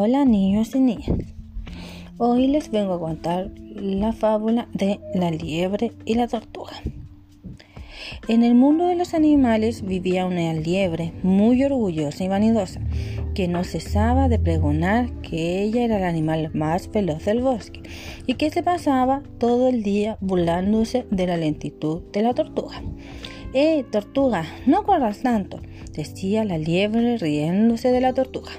Hola niños y niñas. Hoy les vengo a contar la fábula de la liebre y la tortuga. En el mundo de los animales vivía una liebre muy orgullosa y vanidosa que no cesaba de pregonar que ella era el animal más veloz del bosque y que se pasaba todo el día burlándose de la lentitud de la tortuga. ¡Eh, tortuga! No corras tanto, decía la liebre riéndose de la tortuga.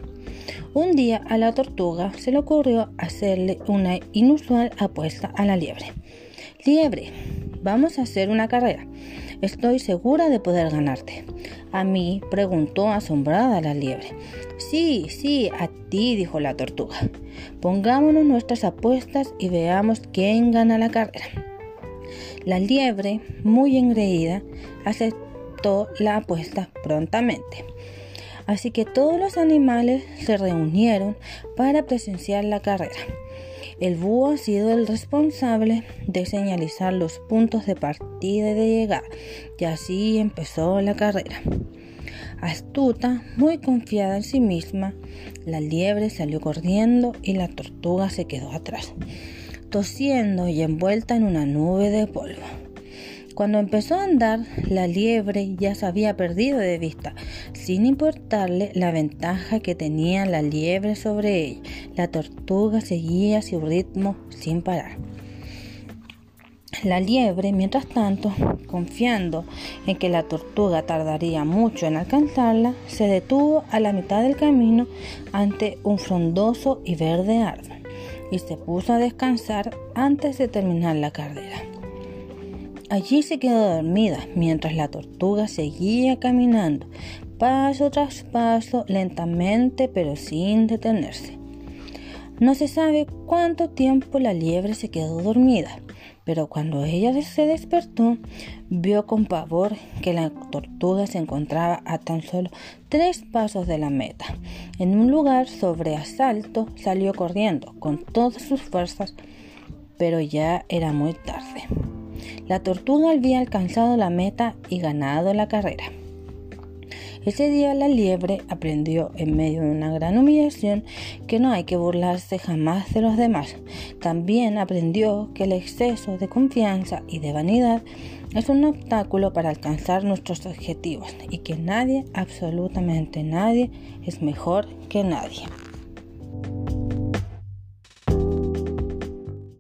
Un día a la tortuga se le ocurrió hacerle una inusual apuesta a la liebre. Liebre, vamos a hacer una carrera. Estoy segura de poder ganarte. A mí, preguntó asombrada la liebre. Sí, sí, a ti, dijo la tortuga. Pongámonos nuestras apuestas y veamos quién gana la carrera. La liebre, muy engreída, aceptó la apuesta prontamente. Así que todos los animales se reunieron para presenciar la carrera. El búho ha sido el responsable de señalizar los puntos de partida y de llegada, y así empezó la carrera. Astuta, muy confiada en sí misma, la liebre salió corriendo y la tortuga se quedó atrás, tosiendo y envuelta en una nube de polvo. Cuando empezó a andar, la liebre ya se había perdido de vista, sin importarle la ventaja que tenía la liebre sobre ella. La tortuga seguía su ritmo sin parar. La liebre, mientras tanto, confiando en que la tortuga tardaría mucho en alcanzarla, se detuvo a la mitad del camino ante un frondoso y verde árbol y se puso a descansar antes de terminar la carrera. Allí se quedó dormida mientras la tortuga seguía caminando, paso tras paso, lentamente pero sin detenerse. No se sabe cuánto tiempo la liebre se quedó dormida, pero cuando ella se despertó, vio con pavor que la tortuga se encontraba a tan solo tres pasos de la meta. En un lugar sobre asalto salió corriendo con todas sus fuerzas, pero ya era muy tarde. La tortuga había alcanzado la meta y ganado la carrera. Ese día la liebre aprendió en medio de una gran humillación que no hay que burlarse jamás de los demás. También aprendió que el exceso de confianza y de vanidad es un obstáculo para alcanzar nuestros objetivos y que nadie, absolutamente nadie, es mejor que nadie.